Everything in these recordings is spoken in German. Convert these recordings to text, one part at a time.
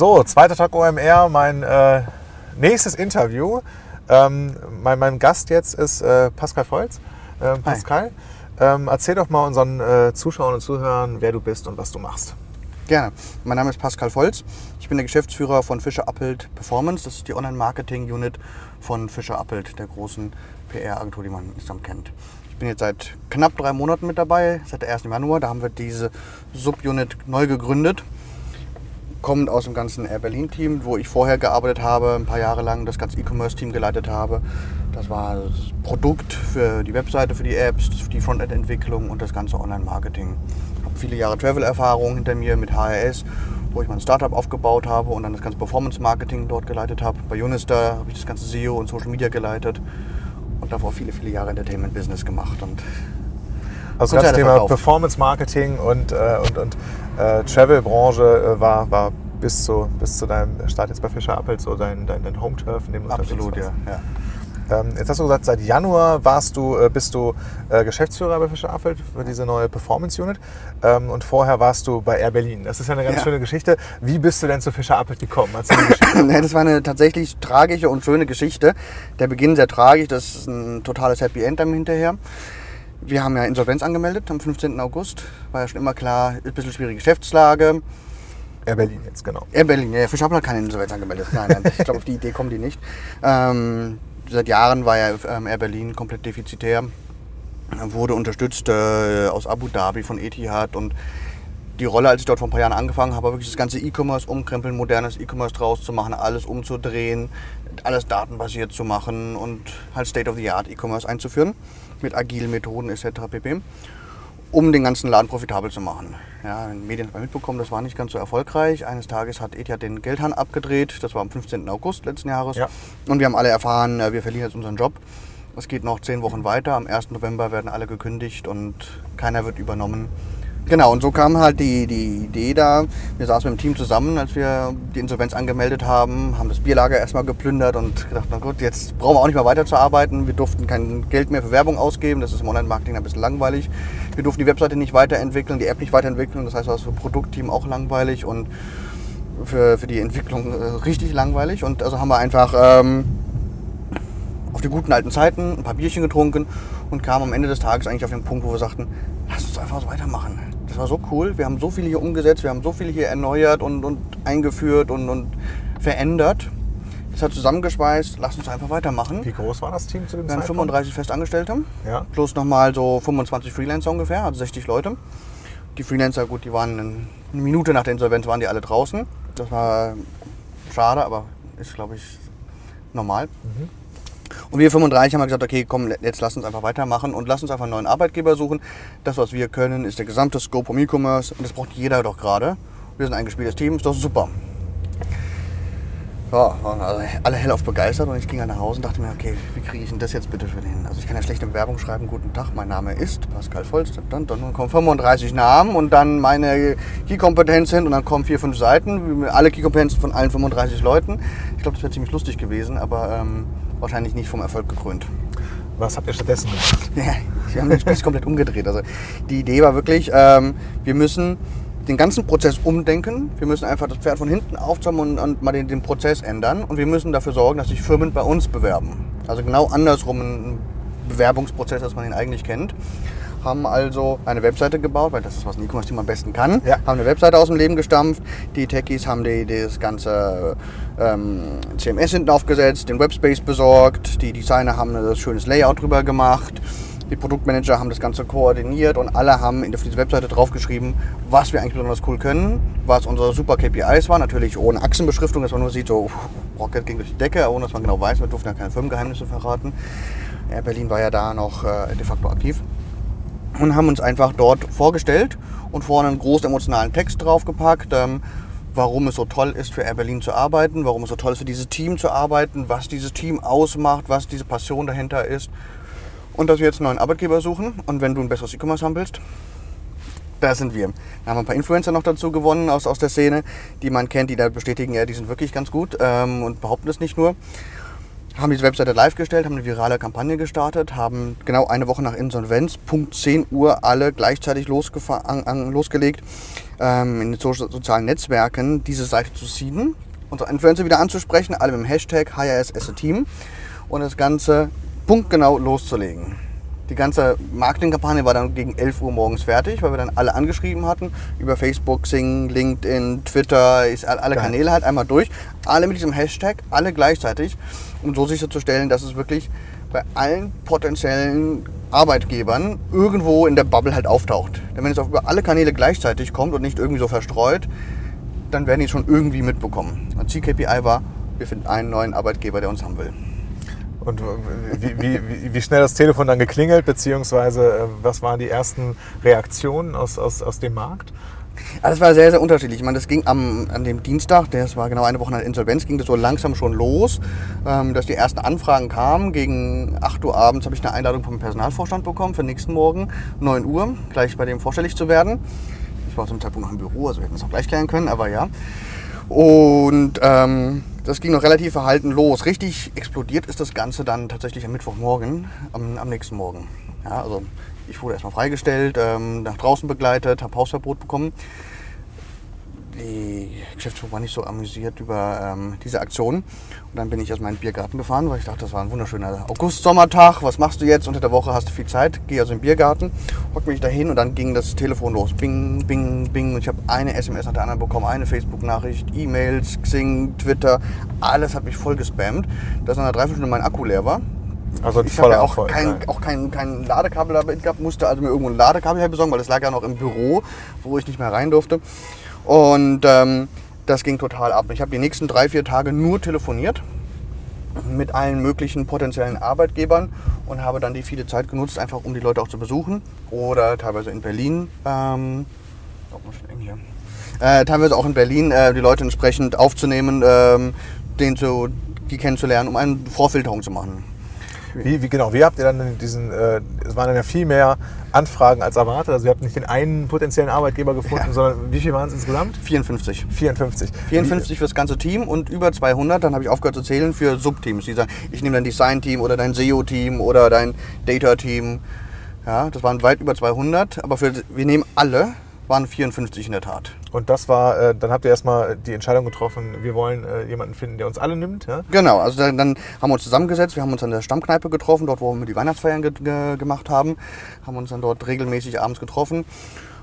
So, zweiter Tag OMR, mein äh, nächstes Interview. Ähm, mein, mein Gast jetzt ist äh, Pascal Volz. Ähm, Pascal, ähm, erzähl doch mal unseren äh, Zuschauern und Zuhörern, wer du bist und was du machst. Gerne. Mein Name ist Pascal Volz. Ich bin der Geschäftsführer von Fischer Appelt Performance. Das ist die Online-Marketing-Unit von Fischer Appelt, der großen PR-Agentur, die man insgesamt kennt. Ich bin jetzt seit knapp drei Monaten mit dabei, seit der 1. Januar. Da haben wir diese Subunit neu gegründet kommend aus dem ganzen Air Berlin-Team, wo ich vorher gearbeitet habe, ein paar Jahre lang das ganze E-Commerce-Team geleitet habe. Das war das Produkt für die Webseite, für die Apps, die Frontend-Entwicklung und das ganze Online-Marketing. Ich habe viele Jahre Travel-Erfahrung hinter mir mit HRS, wo ich mein Startup aufgebaut habe und dann das ganze Performance-Marketing dort geleitet habe. Bei Unister habe ich das ganze SEO und Social Media geleitet und davor viele, viele Jahre Entertainment-Business gemacht. Und also das Thema Performance Marketing und, äh, und, und äh, Travel-Branche äh, war, war bis zu, bis zu deinem Start jetzt bei Fischer Appelt so dein, dein, dein Home-Turf, in dem du Absolut, ja. ja. Ähm, jetzt hast du gesagt, seit Januar warst du, äh, bist du äh, Geschäftsführer bei Fischer Appelt für diese neue Performance Unit ähm, und vorher warst du bei Air Berlin. Das ist ja eine ganz ja. schöne Geschichte. Wie bist du denn zu Fischer Appelt gekommen? das war eine tatsächlich tragische und schöne Geschichte. Der Beginn sehr tragisch, das ist ein totales Happy End dann hinterher. Wir haben ja Insolvenz angemeldet am 15. August. War ja schon immer klar, ist ein bisschen schwierige Geschäftslage. Air Berlin jetzt, genau. Air Berlin, ja. Fischer hat keine Insolvenz angemeldet. Nein, nein, ich glaube, auf die Idee kommen die nicht. Ähm, seit Jahren war ja ähm, Air Berlin komplett defizitär. Wurde unterstützt äh, aus Abu Dhabi von Etihad und die Rolle, als ich dort vor ein paar Jahren angefangen habe, wirklich das ganze E-Commerce umkrempeln, modernes E-Commerce draus zu machen, alles umzudrehen, alles datenbasiert zu machen und halt State-of-the-Art E-Commerce einzuführen mit agilen Methoden etc. pp. Um den ganzen Laden profitabel zu machen. Ja, in den Medien hat man mitbekommen, das war nicht ganz so erfolgreich. Eines Tages hat Etihad den Geldhahn abgedreht. Das war am 15. August letzten Jahres. Ja. Und wir haben alle erfahren, äh, wir verlieren jetzt unseren Job. Es geht noch zehn Wochen weiter. Am 1. November werden alle gekündigt und keiner wird übernommen. Genau, und so kam halt die, die Idee da. Wir saßen mit dem Team zusammen, als wir die Insolvenz angemeldet haben, haben das Bierlager erstmal geplündert und gedacht, na gut, jetzt brauchen wir auch nicht mehr weiterzuarbeiten. Wir durften kein Geld mehr für Werbung ausgeben, das ist im Online-Marketing ein bisschen langweilig. Wir durften die Webseite nicht weiterentwickeln, die App nicht weiterentwickeln, das heißt, das war für Produktteam auch langweilig und für, für die Entwicklung äh, richtig langweilig. Und also haben wir einfach ähm, auf die guten alten Zeiten ein paar Bierchen getrunken und kamen am Ende des Tages eigentlich auf den Punkt, wo wir sagten, lass uns einfach so weitermachen. Das war so cool. Wir haben so viele hier umgesetzt, wir haben so viele hier erneuert und, und eingeführt und, und verändert. Das hat zusammengeschweißt, lass uns einfach weitermachen. Wie groß war das Team zu dem Wir haben 35 Festangestellte, ja. plus nochmal so 25 Freelancer ungefähr, also 60 Leute. Die Freelancer, gut, die waren eine Minute nach der Insolvenz waren die alle draußen. Das war schade, aber ist, glaube ich, normal. Mhm. Und wir 35 haben gesagt, okay, komm, jetzt lass uns einfach weitermachen und lass uns einfach einen neuen Arbeitgeber suchen. Das, was wir können, ist der gesamte Scope vom E-Commerce und das braucht jeder doch gerade. Wir sind ein gespieltes Team, ist doch super. Ja, waren also alle hellauf begeistert und ich ging dann nach Hause und dachte mir, okay, wie kriege ich denn das jetzt bitte für hin? Also ich kann ja schlecht eine Werbung schreiben, guten Tag, mein Name ist Pascal Volz, dann, dann kommen 35 Namen und dann meine Key-Kompetenzen und dann kommen vier, fünf Seiten, alle Key-Kompetenzen von allen 35 Leuten. Ich glaube, das wäre ziemlich lustig gewesen, aber ähm, wahrscheinlich nicht vom Erfolg gekrönt. Was habt ihr stattdessen gemacht? Ja, wir haben den Spieß komplett umgedreht. Also die Idee war wirklich, ähm, wir müssen den ganzen Prozess umdenken. Wir müssen einfach das Pferd von hinten aufzäumen und, und, mal den, den, Prozess ändern. Und wir müssen dafür sorgen, dass sich Firmen bei uns bewerben. Also genau andersrum ein Bewerbungsprozess, als man ihn eigentlich kennt haben also eine Webseite gebaut, weil das ist, was ein E-Commerce-Team am besten kann. Ja. Haben eine Webseite aus dem Leben gestampft. Die Techies haben die, das ganze ähm, CMS hinten aufgesetzt, den Webspace besorgt. Die Designer haben ein schönes Layout drüber gemacht. Die Produktmanager haben das Ganze koordiniert und alle haben auf diese Webseite draufgeschrieben, was wir eigentlich besonders cool können, was unsere super KPIs waren. Natürlich ohne Achsenbeschriftung, dass man nur sieht, so Rocket ging durch die Decke, ohne dass man genau weiß, wir durften ja keine Firmengeheimnisse verraten. Ja, Berlin war ja da noch äh, de facto aktiv und haben uns einfach dort vorgestellt und vorne einen großen emotionalen Text draufgepackt, ähm, warum es so toll ist, für Air Berlin zu arbeiten, warum es so toll ist, für dieses Team zu arbeiten, was dieses Team ausmacht, was diese Passion dahinter ist. Und dass wir jetzt einen neuen Arbeitgeber suchen und wenn du ein besseres E-Commerce haben willst, da sind wir. Da haben wir ein paar Influencer noch dazu gewonnen aus, aus der Szene, die man kennt, die da bestätigen, ja, die sind wirklich ganz gut ähm, und behaupten es nicht nur haben diese Webseite live gestellt, haben eine virale Kampagne gestartet, haben genau eine Woche nach Insolvenz, Punkt 10 Uhr, alle gleichzeitig losgelegt, ähm, in den so sozialen Netzwerken diese Seite zu seeden, unsere Influencer wieder anzusprechen, alle mit dem Hashtag HRS as a Team und das Ganze punktgenau loszulegen. Die ganze Marketingkampagne war dann gegen 11 Uhr morgens fertig, weil wir dann alle angeschrieben hatten. Über Facebook, Sing, LinkedIn, Twitter, alle Kanäle halt einmal durch. Alle mit diesem Hashtag, alle gleichzeitig. Um so sicherzustellen, dass es wirklich bei allen potenziellen Arbeitgebern irgendwo in der Bubble halt auftaucht. Denn wenn es auch über alle Kanäle gleichzeitig kommt und nicht irgendwie so verstreut, dann werden die es schon irgendwie mitbekommen. Und CKPI war, wir finden einen neuen Arbeitgeber, der uns haben will. Und wie, wie, wie, schnell das Telefon dann geklingelt, beziehungsweise äh, was waren die ersten Reaktionen aus, aus, aus dem Markt? Ja, das war sehr, sehr unterschiedlich. Ich meine, das ging am, an dem Dienstag, das war genau eine Woche nach Insolvenz, ging das so langsam schon los, ähm, dass die ersten Anfragen kamen. Gegen 8 Uhr abends habe ich eine Einladung vom Personalvorstand bekommen für nächsten Morgen, 9 Uhr, gleich bei dem vorstellig zu werden. Ich war zum Zeitpunkt noch im Büro, also wir hätten es auch gleich klären können, aber ja. Und ähm, das ging noch relativ verhalten los. Richtig explodiert ist das Ganze dann tatsächlich am Mittwochmorgen, am, am nächsten Morgen. Ja, also ich wurde erstmal freigestellt, ähm, nach draußen begleitet, habe Hausverbot bekommen die Geschäftsführung war nicht so amüsiert über ähm, diese Aktion. Und dann bin ich aus meinem Biergarten gefahren, weil ich dachte, das war ein wunderschöner August-Sommertag. Was machst du jetzt? Unter der Woche hast du viel Zeit. Gehe also in den Biergarten, hock mich dahin und dann ging das Telefon los. Bing, bing, bing. Und ich habe eine SMS nach der anderen bekommen, eine Facebook-Nachricht, E-Mails, Xing, Twitter. Alles hat mich voll gespammt, dass nach einer Dreiviertelstunde mein Akku leer war. Also ich habe ja auch, kein, auch kein, kein Ladekabel dabei gehabt, musste also mir irgendwo ein Ladekabel herbesorgen, weil das lag ja noch im Büro, wo ich nicht mehr rein durfte. Und ähm, das ging total ab. Ich habe die nächsten drei, vier Tage nur telefoniert mit allen möglichen potenziellen Arbeitgebern und habe dann die viele Zeit genutzt, einfach um die Leute auch zu besuchen. Oder teilweise in Berlin. Ähm, oh. Äh, teilweise auch in Berlin äh, die Leute entsprechend aufzunehmen, ähm, den zu, die kennenzulernen, um eine Vorfilterung zu machen. Wie, wie, genau, wie habt ihr dann diesen, äh, es waren dann ja viel mehr Anfragen als erwartet, also ihr habt nicht den einen potenziellen Arbeitgeber gefunden, ja. sondern wie viel waren es insgesamt? 54. 54. 54 für das ganze Team und über 200, dann habe ich aufgehört zu zählen, für Subteams. Die sagen, ich nehme dein Design-Team oder dein SEO-Team oder dein Data-Team. Ja, das waren weit über 200, aber für, wir nehmen alle waren 54 in der Tat. Und das war, äh, dann habt ihr erstmal die Entscheidung getroffen, wir wollen äh, jemanden finden, der uns alle nimmt. Ja? Genau, also dann, dann, haben wir uns zusammengesetzt, wir haben uns an der Stammkneipe getroffen, dort wo wir die Weihnachtsfeiern ge ge gemacht haben, haben uns dann dort regelmäßig abends getroffen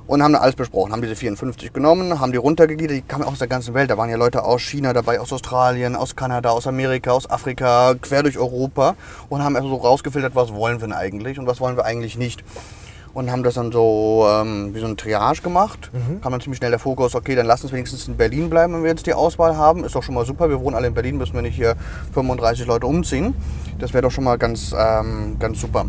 und haben alles besprochen, haben diese 54 genommen, haben die runtergegliedert, die kamen aus der ganzen Welt, da waren ja Leute aus China dabei, aus Australien, aus Kanada, aus Amerika, aus Afrika, quer durch Europa und haben also so rausgefiltert, was wollen wir denn eigentlich und was wollen wir eigentlich nicht und haben das dann so ähm, wie so eine Triage gemacht. Mhm. Kam dann ziemlich schnell der Fokus, okay, dann lass uns wenigstens in Berlin bleiben, wenn wir jetzt die Auswahl haben. Ist doch schon mal super, wir wohnen alle in Berlin, müssen wir nicht hier 35 Leute umziehen. Das wäre doch schon mal ganz, ähm, ganz super.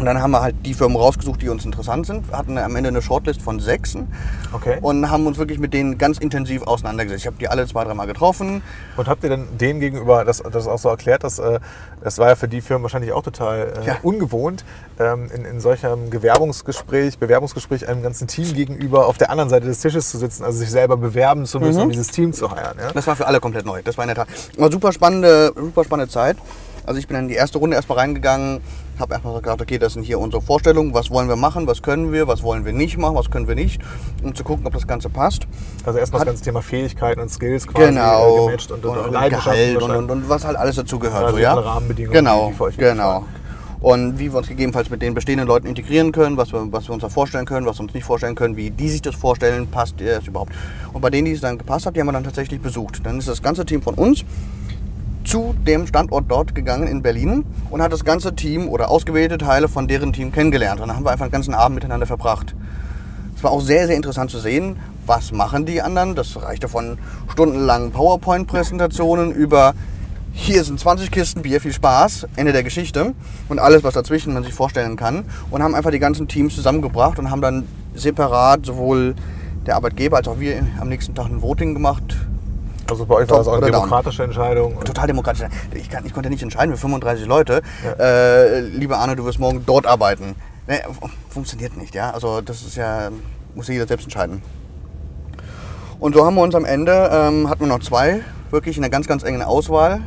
Und dann haben wir halt die Firmen rausgesucht, die uns interessant sind. Wir hatten am Ende eine Shortlist von sechsen. Okay. Und haben uns wirklich mit denen ganz intensiv auseinandergesetzt. Ich habe die alle zwei, dreimal getroffen. Und habt ihr denn denen gegenüber das, das auch so erklärt, dass äh, das war ja für die Firmen wahrscheinlich auch total äh, ja. ungewohnt, ähm, in, in solchem Gewerbungsgespräch, Bewerbungsgespräch einem ganzen Team gegenüber auf der anderen Seite des Tisches zu sitzen, also sich selber bewerben zu müssen, mhm. um dieses Team zu heiraten. Ja? Das war für alle komplett neu. Das war in der Tat war super spannende, super spannende Zeit. Also ich bin in die erste Runde erstmal reingegangen, habe erstmal gesagt, okay, das sind hier unsere Vorstellungen, was wollen wir machen, was können wir, was wollen wir nicht machen, was können wir nicht, um zu gucken, ob das Ganze passt. Also erstmal das ganze Thema Fähigkeiten und Skills quasi genau, gematcht und, und, und, und Gehalt und, und, und, was halt alles dazu gehört. Also so, ja? Rahmenbedingungen, genau, die für euch genau. Und wie wir uns gegebenenfalls mit den bestehenden Leuten integrieren können, was wir, was wir uns da vorstellen können, was wir uns nicht vorstellen können, wie die sich das vorstellen, passt das überhaupt. Und bei denen, die es dann gepasst hat, die haben wir dann tatsächlich besucht. Dann ist das ganze Team von uns zu dem Standort dort gegangen in Berlin und hat das ganze Team oder ausgewählte Teile von deren Team kennengelernt. Und dann haben wir einfach den ganzen Abend miteinander verbracht. Es war auch sehr, sehr interessant zu sehen, was machen die anderen. Das reichte von stundenlangen PowerPoint-Präsentationen über hier sind 20 Kisten Bier, viel Spaß, Ende der Geschichte und alles, was dazwischen man sich vorstellen kann. Und haben einfach die ganzen Teams zusammengebracht und haben dann separat sowohl der Arbeitgeber als auch wir am nächsten Tag ein Voting gemacht, also bei euch war das auch eine demokratische down. Entscheidung? Total demokratisch. Ich, kann, ich, konnte nicht entscheiden, wir 35 Leute. Ja. Äh, lieber Arne, du wirst morgen dort arbeiten. Nee, funktioniert nicht, ja. Also das ist ja, muss jeder selbst entscheiden. Und so haben wir uns am Ende, ähm, hatten wir noch zwei, wirklich in einer ganz, ganz engen Auswahl.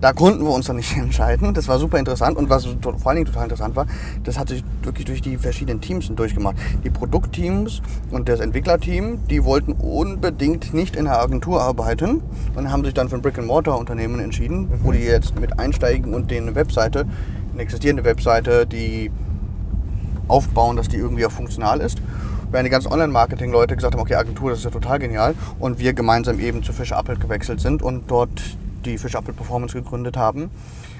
Da konnten wir uns dann nicht entscheiden. Das war super interessant und was vor allen Dingen total interessant war, das hat sich wirklich durch die verschiedenen Teams durchgemacht. Die Produktteams und das Entwicklerteam, die wollten unbedingt nicht in der Agentur arbeiten und haben sich dann für ein Brick-and-Mortar-Unternehmen entschieden, mhm. wo die jetzt mit einsteigen und denen eine Webseite, eine existierende Webseite, die aufbauen, dass die irgendwie auch funktional ist während die ganzen Online-Marketing-Leute gesagt haben, okay, Agentur, das ist ja total genial. Und wir gemeinsam eben zu Fischer Appelt gewechselt sind und dort die Fish Apple Performance gegründet haben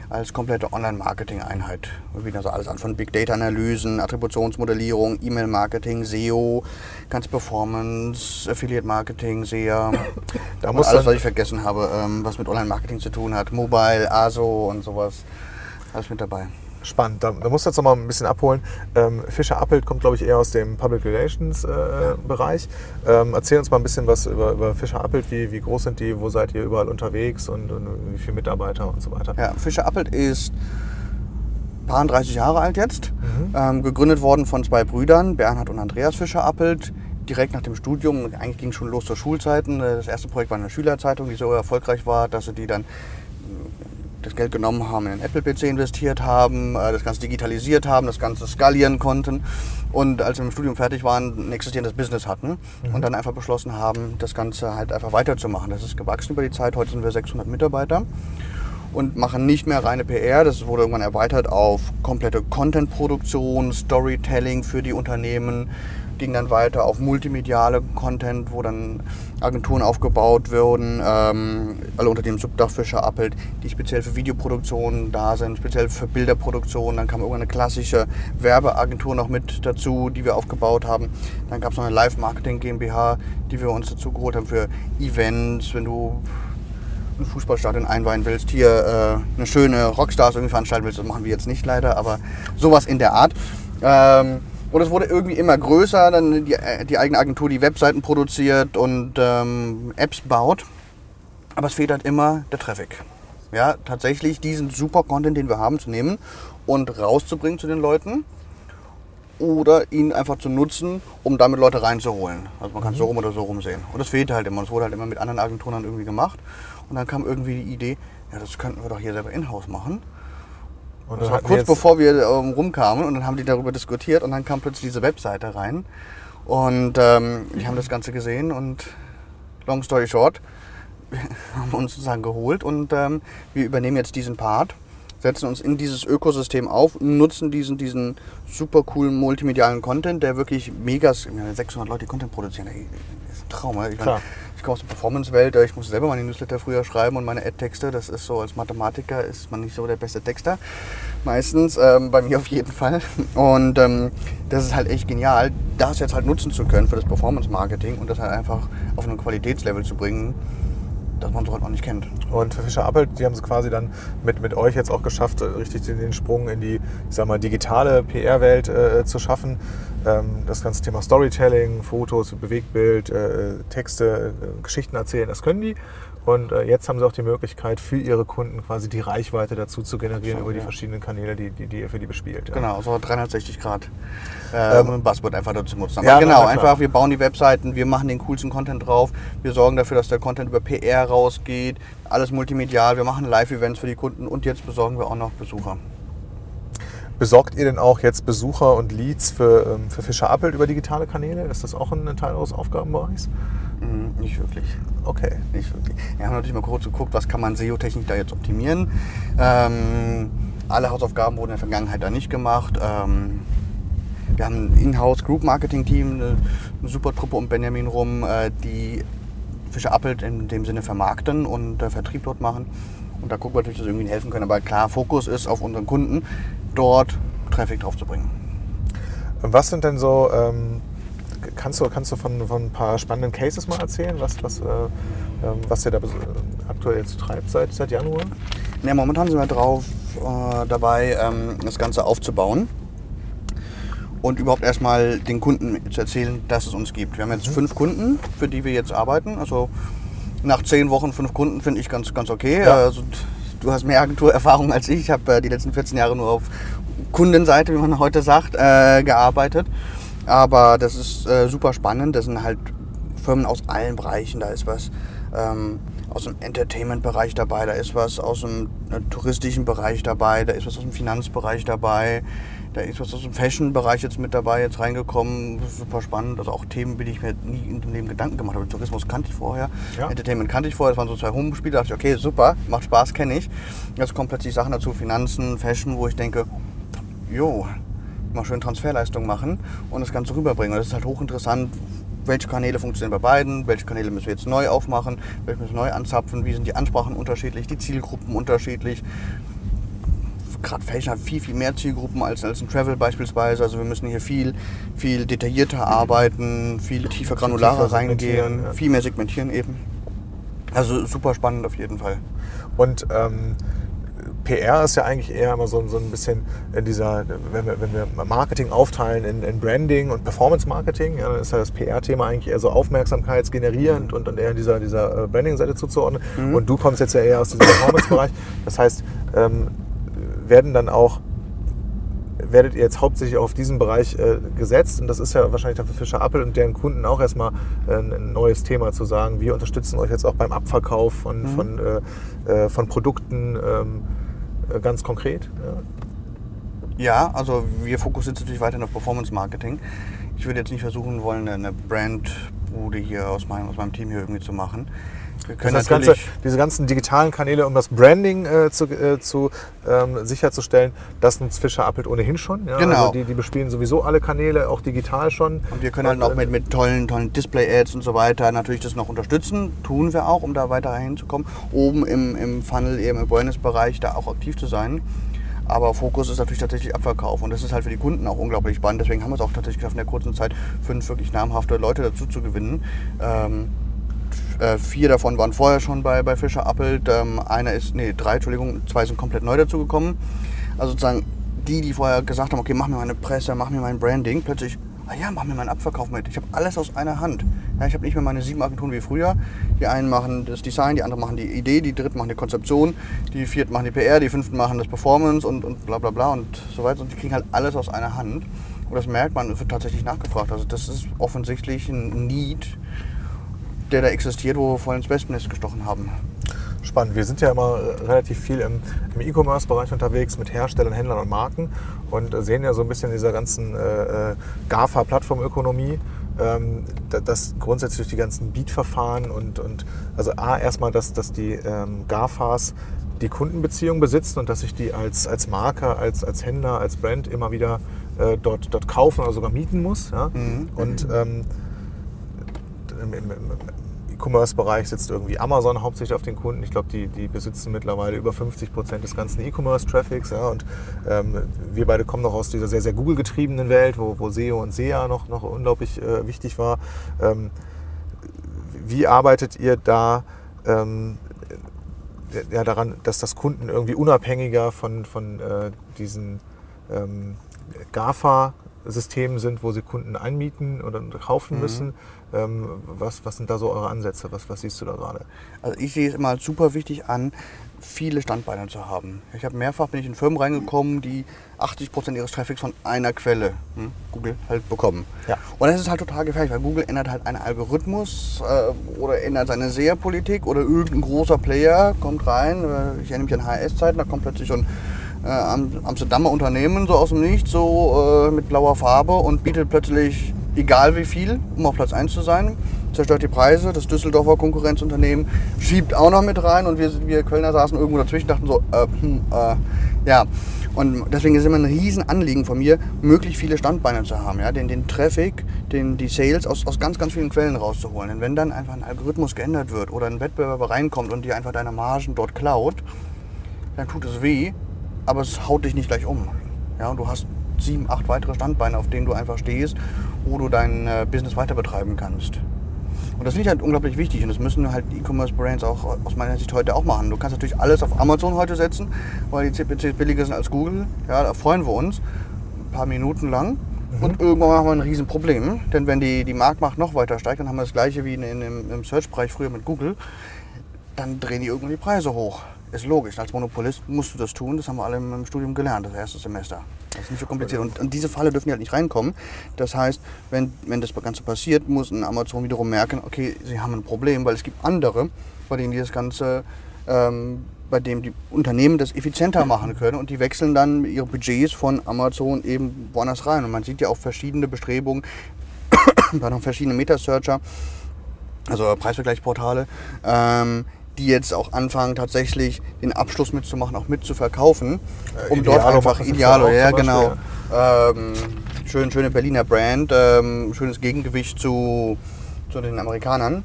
als komplette Online-Marketing-Einheit. Wir bieten also alles an von Big Data-Analysen, Attributionsmodellierung, E-Mail-Marketing, SEO, ganz Performance, Affiliate-Marketing, SEA. da muss alles, was ich vergessen habe, ähm, was mit Online-Marketing zu tun hat. Mobile, ASO und sowas. Alles mit dabei spannend. Da, da musst du jetzt noch mal ein bisschen abholen. Ähm, Fischer Appelt kommt, glaube ich, eher aus dem Public Relations äh, Bereich. Ähm, erzähl uns mal ein bisschen was über, über Fischer Appelt. Wie, wie groß sind die? Wo seid ihr überall unterwegs? Und, und wie viele Mitarbeiter und so weiter? Ja, Fischer Appelt ist paar 30 Jahre alt jetzt. Mhm. Ähm, gegründet worden von zwei Brüdern, Bernhard und Andreas Fischer Appelt direkt nach dem Studium, eigentlich ging es schon los zur Schulzeiten. Das erste Projekt war eine Schülerzeitung, die so erfolgreich war, dass sie die dann das Geld genommen haben, in einen Apple-PC investiert haben, äh, das Ganze digitalisiert haben, das Ganze skalieren konnten und als wir im Studium fertig waren, ein existierendes Business hatten mhm. und dann einfach beschlossen haben, das Ganze halt einfach weiterzumachen. Das ist gewachsen über die Zeit. Heute sind wir 600 Mitarbeiter und machen nicht mehr reine PR. Das wurde irgendwann erweitert auf komplette Content-Produktion, Storytelling für die Unternehmen, ging dann weiter auf multimediale Content, wo dann Agenturen aufgebaut wurden, ähm, alle unter dem Subdach Fischer Appelt, die speziell für Videoproduktionen da sind, speziell für Bilderproduktion. Dann kam irgendwann eine klassische Werbeagentur noch mit dazu, die wir aufgebaut haben. Dann gab es noch eine Live-Marketing GmbH, die wir uns dazu geholt haben für Events, wenn du ein Fußballstadion einweihen willst, hier äh, eine schöne Rockstars irgendwie veranstalten willst, das machen wir jetzt nicht leider, aber sowas in der Art. Ähm, und es wurde irgendwie immer größer, dann die, äh, die eigene Agentur die Webseiten produziert und ähm, Apps baut. Aber es fehlt halt immer der Traffic. Ja, tatsächlich diesen super Content, den wir haben, zu nehmen und rauszubringen zu den Leuten oder ihn einfach zu nutzen, um damit Leute reinzuholen. Also man kann es mhm. so rum oder so rum sehen. Und das fehlt halt immer. Es wurde halt immer mit anderen Agenturen dann irgendwie gemacht. Und dann kam irgendwie die Idee, ja, das könnten wir doch hier selber in-house machen. Und das war kurz bevor wir ähm, rumkamen und dann haben die darüber diskutiert und dann kam plötzlich diese Webseite rein. Und ähm, die haben das Ganze gesehen und long story short, wir haben uns sozusagen geholt und ähm, wir übernehmen jetzt diesen Part, setzen uns in dieses Ökosystem auf, nutzen diesen, diesen super coolen multimedialen Content, der wirklich mega, 600 Leute Content produzieren, ey, ist ein Traum. Ich Klar. Meine, ich komme aus der Performance-Welt, äh, ich muss selber meine Newsletter früher schreiben und meine Ad-Texte. Das ist so, als Mathematiker ist man nicht so der beste Texter. Meistens, ähm, bei mir auf jeden Fall. Und ähm, das ist halt echt genial, das jetzt halt nutzen zu können für das Performance-Marketing und das halt einfach auf ein Qualitätslevel zu bringen, das man so halt noch nicht kennt. Und für Fischer Appelt, die haben es quasi dann mit, mit euch jetzt auch geschafft, äh, richtig den Sprung in die, ich sag mal, digitale PR-Welt äh, zu schaffen. Ähm, das ganze Thema Storytelling, Fotos, Bewegtbild, äh, Texte, äh, Geschichten erzählen, das können die. Und äh, jetzt haben sie auch die Möglichkeit, für ihre Kunden quasi die Reichweite dazu zu generieren so, über die verschiedenen Kanäle, die, die, die, ihr für die bespielt. Ja. Genau, so 360 Grad ähm, ähm, Buzzword einfach dazu nutzen. Aber ja, genau, einfach, wir bauen die Webseiten, wir machen den coolsten Content drauf, wir sorgen dafür, dass der Content über PR rausgeht, alles multimedial, wir machen Live-Events für die Kunden und jetzt besorgen wir auch noch Besucher. Besorgt ihr denn auch jetzt Besucher und Leads für, ähm, für Fischer Appelt über digitale Kanäle? Ist das auch ein Teil eures Aufgabenbereichs? Mhm, nicht wirklich. Okay. Nicht wirklich. Wir haben natürlich mal kurz geguckt, was kann man SEO-technisch da jetzt optimieren. Ähm, alle Hausaufgaben wurden in der Vergangenheit da nicht gemacht. Ähm, wir haben ein Inhouse-Group-Marketing-Team, eine, eine, super Truppe um Benjamin rum, äh, die Fischer Appelt in dem Sinne vermarkten und äh, Vertrieb dort machen. Und da gucken wir natürlich, dass wir irgendwie helfen können. Aber klar, Fokus ist auf unseren Kunden, dort Traffic drauf zu bringen. Was sind denn so ähm, kannst du, kannst du von, von ein paar spannenden Cases mal erzählen, was, was, äh, ähm, was ihr da aktuell jetzt treibt seit, seit Januar? Ja, momentan sind wir drauf äh, dabei, ähm, das Ganze aufzubauen und überhaupt erstmal den Kunden zu erzählen, dass es uns gibt. Wir haben jetzt mhm. fünf Kunden, für die wir jetzt arbeiten. Also nach zehn Wochen fünf Kunden finde ich ganz, ganz okay. Ja. Also, du hast mehr Agenturerfahrung als ich. Ich habe äh, die letzten 14 Jahre nur auf Kundenseite, wie man heute sagt, äh, gearbeitet. Aber das ist äh, super spannend. Das sind halt Firmen aus allen Bereichen. Da ist was ähm, aus dem Entertainment-Bereich dabei, da ist was aus dem äh, touristischen Bereich dabei, da ist was aus dem Finanzbereich dabei, da ist was aus dem Fashion-Bereich jetzt mit dabei, jetzt reingekommen. Super spannend. Also auch Themen, die ich mir nie in dem Leben Gedanken gemacht habe. Tourismus kannte ich vorher, Ja. Entertainment kannte ich vorher, das waren so zwei Home-Spiele. Da dachte ich, okay, super, macht Spaß, kenne ich. Jetzt kommen plötzlich Sachen dazu, Finanzen, Fashion, wo ich denke, jo, mal schön Transferleistung machen und das Ganze rüberbringen. Und das ist halt hochinteressant, welche Kanäle funktionieren bei beiden, welche Kanäle müssen wir jetzt neu aufmachen, welche müssen wir neu anzapfen, wie sind die Ansprachen unterschiedlich, die Zielgruppen unterschiedlich. Gerade Fashion hat viel, viel mehr Zielgruppen als, als ein Travel beispielsweise. Also wir müssen hier viel, viel detaillierter arbeiten, viel tiefer granularer reingehen, ja. viel mehr segmentieren eben. Also super spannend auf jeden Fall. Und ähm, PR ist ja eigentlich eher immer so, so ein bisschen in dieser, wenn wir, wenn wir Marketing aufteilen in, in Branding und Performance Marketing, ja, dann ist ja das PR-Thema eigentlich eher so aufmerksamkeitsgenerierend und, und eher dieser, dieser äh, Branding-Seite zuzuordnen. Und du kommst jetzt ja eher aus diesem Performance-Bereich. Das heißt, ähm, werden dann auch werdet ihr jetzt hauptsächlich auf diesen Bereich äh, gesetzt und das ist ja wahrscheinlich dann für Fischer Appel und deren Kunden auch erstmal äh, ein neues Thema zu sagen, wir unterstützen euch jetzt auch beim Abverkauf von, von, äh, äh, von Produkten ähm, äh, ganz konkret. Ja. Also wir fokussieren uns natürlich weiterhin auf Performance Marketing. Ich würde jetzt nicht versuchen wollen, eine Brandbude hier aus meinem, aus meinem Team hier irgendwie zu machen. Wir Das können heißt, ganze, diese ganzen digitalen Kanäle, um das Branding äh, zu, äh, zu ähm, sicherzustellen, das nutzt Fischer Appelt ohnehin schon. Ja? Genau. Also die, die bespielen sowieso alle Kanäle, auch digital schon. und wir können halt auch mit, mit tollen, tollen Display-Ads und so weiter natürlich das noch unterstützen. Tun wir auch, um da weiter hinzukommen. Oben im, im Funnel, eben im Awareness-Bereich, da auch aktiv zu sein. Aber Fokus ist natürlich tatsächlich Abverkauf und das ist halt für die Kunden auch unglaublich spannend. Deswegen haben wir es auch tatsächlich geschafft, in der kurzen Zeit fünf wirklich namhafte Leute dazu zu gewinnen. Ähm, äh, vier davon waren vorher schon bei, bei Fischer Appelt. Ähm, einer ist, nee, drei, Entschuldigung, zwei sind komplett neu dazugekommen. Also sozusagen die, die vorher gesagt haben, okay, mach mir meine Presse, mach mir mein Branding, plötzlich, ah ja, mach mir meinen Abverkauf mit. Ich habe alles aus einer Hand. Ja, ich habe nicht mehr meine sieben Agenturen wie früher. Die einen machen das Design, die anderen machen die Idee, die dritten machen die Konzeption, die vierten machen die PR, die fünften machen das Performance und, und bla bla bla und so weiter. Und die kriegen halt alles aus einer Hand. Und das merkt man, es wird tatsächlich nachgefragt. Also das ist offensichtlich ein Need, der da existiert, wo wir vorhin ins Wespennest gestochen haben. Spannend. Wir sind ja immer äh, relativ viel im, im E-Commerce-Bereich unterwegs mit Herstellern, Händlern und Marken und äh, sehen ja so ein bisschen in dieser ganzen äh, äh, GAFA-Plattformökonomie, ähm, da- dass grundsätzlich die ganzen Beat-Verfahren und, und also A, erstmal, dass, dass die ähm, GAFAs die Kundenbeziehung besitzen und dass ich die als, als Marke, als, als Händler, als Brand immer wieder äh, dort, dort kaufen oder sogar mieten muss. Ja? Und ähm, im, im, im E-Commerce-Bereich sitzt irgendwie Amazon hauptsächlich auf den Kunden. Ich glaube, die, die besitzen mittlerweile über 50 Prozent des ganzen E-Commerce-Traffics. Ja, und ähm, wir beide kommen noch aus dieser sehr, sehr Google-getriebenen Welt, wo, wo SEO und SEA noch, noch unglaublich äh, wichtig war. Ähm, wie arbeitet ihr da ähm, ja, daran, dass das Kunden irgendwie unabhängiger von, von äh, diesen ähm, GAFA-Systemen sind, wo sie Kunden einmieten oder kaufen müssen? Ähm, was, was sind da so eure Ansätze? Was, was siehst du da gerade? Also ich sehe es immer als super wichtig an, viele Standbeine zu haben. Ich habe mehrfach bin ich in Firmen reingekommen, die 80% ihres Traffics von einer Quelle, hm, Google, halt bekommen. Ja. Und das ist halt total gefährlich, weil Google ändert halt einen Algorithmus äh, oder ändert seine SEA-Politik oder irgendein großer Player kommt rein. Äh, ich erinnere mich an HS-Zeiten, da kommt plötzlich ein äh, Am- Amsterdamer Unternehmen so aus dem Nichts, so äh, mit blauer Farbe und bietet plötzlich egal wie viel, um auf Platz 1 zu sein. Zerstört die Preise, das Düsseldorfer Konkurrenzunternehmen schiebt auch noch mit rein und wir, wir Kölner saßen irgendwo dazwischen dachten so, äh, hm, äh, ja. Und deswegen ist immer ein Riesenanliegen von mir, möglichst viele Standbeine zu haben, ja, den, den Traffic, den, die Sales aus, aus ganz, ganz vielen Quellen rauszuholen. Denn wenn dann einfach ein Algorithmus geändert wird oder ein Wettbewerber reinkommt und dir einfach deine Margen dort klaut, dann tut es weh, aber es haut dich nicht gleich um. Ja, und du hast sieben, acht weitere Standbeine, auf denen du einfach stehst, wo du dein äh, Business weiter betreiben kannst. Und das finde ich halt unglaublich wichtig und das müssen halt E-Commerce-Brands auch aus meiner Sicht heute auch machen. Du kannst natürlich alles auf Amazon heute setzen, weil die CPCs billiger sind als Google. Ja, da freuen wir uns ein paar Minuten lang. Und irgendwann haben wir ein Riesenproblem, denn wenn die, die Marktmacht noch weiter steigt, dann haben wir das gleiche wie in, in, im, im Search-Bereich früher mit Google, dann drehen die irgendwann die Preise hoch. Ist logisch. Als Monopolist musst du das tun. Das haben wir alle im Studium gelernt, das erste Semester. Das ist nicht so kompliziert. Und in diese Falle dürfen die halt nicht reinkommen. Das heißt, wenn, wenn das Ganze passiert, muss ein Amazon wiederum merken, okay, sie haben ein Problem, weil es gibt andere, bei denen die Ganze, ähm, bei dem die Unternehmen das effizienter machen können und die wechseln dann ihre Budgets von Amazon eben woanders rein. Und man sieht ja auch verschiedene Bestrebungen, noch verschiedene Meta-Searcher, also Preisvergleichsportale, ähm, die jetzt auch anfangen, tatsächlich den Abschluss mitzumachen, auch mitzuverkaufen, Äh, um dort einfach Idealo, ja genau, ähm, schön, schöne Berliner Brand, ähm, schönes Gegengewicht zu, zu den Amerikanern.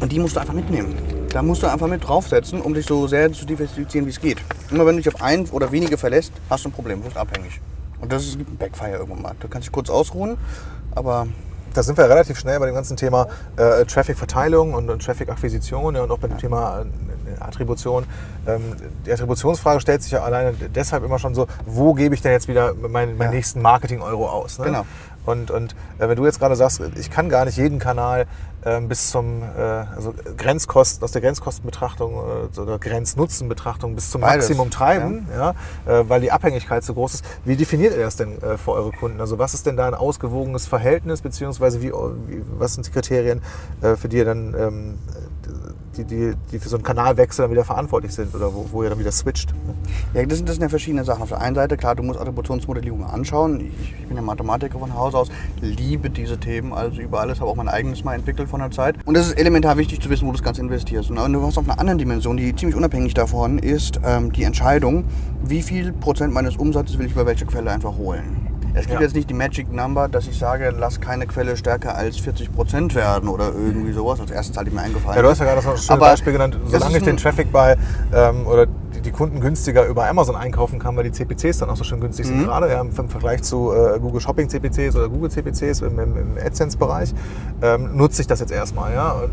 Und die musst du einfach mitnehmen. Da musst du einfach mit draufsetzen, um dich so sehr zu diversifizieren, wie es geht. Immer wenn du dich auf ein oder wenige verlässt, hast du ein Problem, du bist abhängig. Und das ist ein Backfire irgendwann mal. Du kannst dich kurz ausruhen, aber Da sind wir relativ schnell bei dem ganzen Thema äh, Traffic-Verteilung und, und Traffic-Akquisition ja, und auch bei dem Thema äh, Attribution. Ähm, die Attributionsfrage stellt sich ja alleine deshalb immer schon so, wo gebe ich denn jetzt wieder meinen, Ja. nächsten Marketing-Euro aus? Ne? Genau. Und, und äh, wenn du jetzt gerade sagst, ich kann gar nicht jeden Kanal ähm, bis zum äh, also Grenzkosten, aus der Grenzkostenbetrachtung äh, oder Grenznutzenbetrachtung bis zum Beides, Maximum treiben, ja. äh, weil die Abhängigkeit so groß ist. Wie definiert ihr das denn äh, für eure Kunden? Also was ist denn da ein ausgewogenes Verhältnis, beziehungsweise wie, wie, was sind die Kriterien, äh, für die ihr dann ähm, die, die, die für so einen Kanalwechsel dann wieder verantwortlich sind oder wo, wo ihr dann wieder switcht? Ja, das sind, das sind ja verschiedene Sachen. Auf der einen Seite, klar, du musst Attributionsmodellierung anschauen. Ich, ich bin ja Mathematiker von Haus aus, liebe diese Themen, also über alles, habe auch mein eigenes mal entwickelt von der Zeit. Und es ist elementar wichtig zu wissen, wo du das Ganze investierst. Und du hast auf einer anderen Dimension, die ziemlich unabhängig davon ist, ähm, die Entscheidung, wie viel Prozent meines Umsatzes will ich über welche Quelle einfach holen. Es gibt Ja. jetzt nicht die Magic Number, dass ich sage, lass keine Quelle stärker als 40 Prozent werden oder irgendwie sowas. Als erstes halt mir eingefallen. Ja, du hast ja gerade schönes Aber Beispiel genannt, das solange ich den Traffic bei ähm, oder die, die Kunden günstiger über Amazon einkaufen kann, weil die CPCs dann auch so schön günstig Mhm. sind gerade, ja, im Vergleich zu äh, Google Shopping CPCs oder Google CPCs im, im, im AdSense-Bereich, ähm, nutze ich das jetzt erstmal. Ja? Und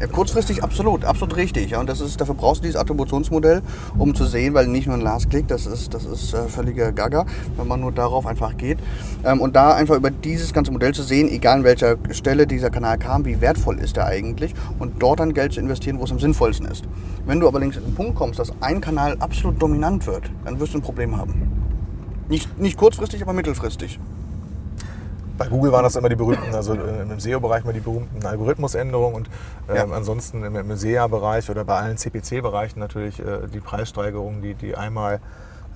Ja, kurzfristig absolut, absolut richtig. Ja. Und das ist, dafür brauchst du dieses Attributionsmodell, um zu sehen, weil nicht nur ein Last-Click, das ist, das ist äh, völliger Gaga, wenn man nur darauf einfach geht. Ähm, und da einfach über dieses ganze Modell zu sehen, egal an welcher Stelle dieser Kanal kam, wie wertvoll ist er eigentlich und dort dann Geld zu investieren, wo es am sinnvollsten ist. Wenn du aber links an den Punkt kommst, dass ein Kanal absolut dominant wird, dann wirst du ein Problem haben. Nicht, nicht kurzfristig, aber mittelfristig. Bei Google waren das immer die berühmten, also äh, im SEO-Bereich mal die berühmten Algorithmusänderungen und ähm, Ja. ansonsten im, im SEA-Bereich oder bei allen CPC-Bereichen natürlich äh, die Preissteigerungen, die, die einmal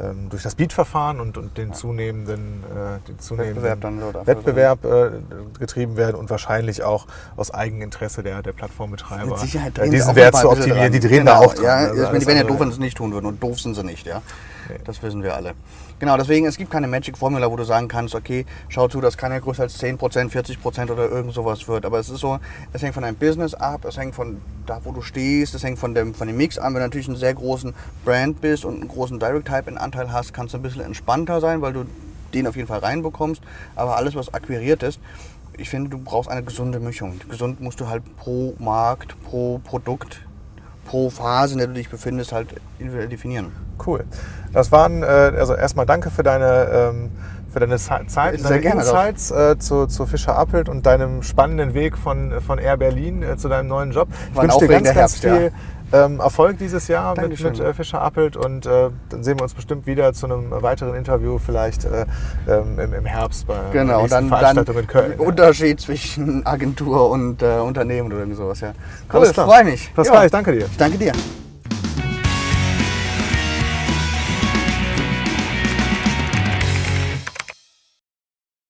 ähm, durch das Beat-Verfahren und, und den zunehmenden, äh, den zunehmenden Wettbewerb Wettbewerb äh, getrieben werden und wahrscheinlich auch aus Eigeninteresse der, der Plattformbetreiber Mit Sicherheit äh, diesen Wert zu optimieren. Die drehen Genau, da auch dran. Ja, Also ich meine, die wären ja doof, wenn sie es nicht tun würden. Und doof sind sie nicht, ja. Das wissen wir alle. Genau, deswegen, es gibt keine Magic-Formula, wo du sagen kannst, okay, schau zu, dass keiner größer als 10%, 40% oder irgend sowas wird. Aber es ist so, es hängt von deinem Business ab, es hängt von da, wo du stehst, es hängt von dem, von dem Mix an. Wenn du natürlich einen sehr großen Brand bist und einen großen Direct-Type-Anteil hast, kannst du ein bisschen entspannter sein, weil du den auf jeden Fall reinbekommst. Aber alles, was akquiriert ist, ich finde, du brauchst eine gesunde Mischung. Gesund musst du halt pro Markt, pro Produkt, pro Phase, in der du dich befindest, halt individuell definieren. Cool. Das waren, äh, also erstmal danke für deine, ähm, für deine Ze- Zeit, Sehr deine gerne. Insights äh, zu, zu Fischer Appelt und deinem spannenden Weg von, von Air Berlin äh, zu deinem neuen Job. Ich wünsche dir ganz, ganz Herbst, viel ähm, Erfolg dieses Jahr mit, Dankeschön. mit äh, Fischer Appelt und äh, dann sehen wir uns bestimmt wieder zu einem weiteren Interview, vielleicht äh, ähm, im, im Herbst bei der Genau, nächsten dann, dann Veranstaltung in Köln. Unterschied zwischen Agentur und äh, Unternehmen oder irgend sowas, ja. Cool, Alles klar. freue mich. Pascal, Ja. ich danke dir. Ich danke dir.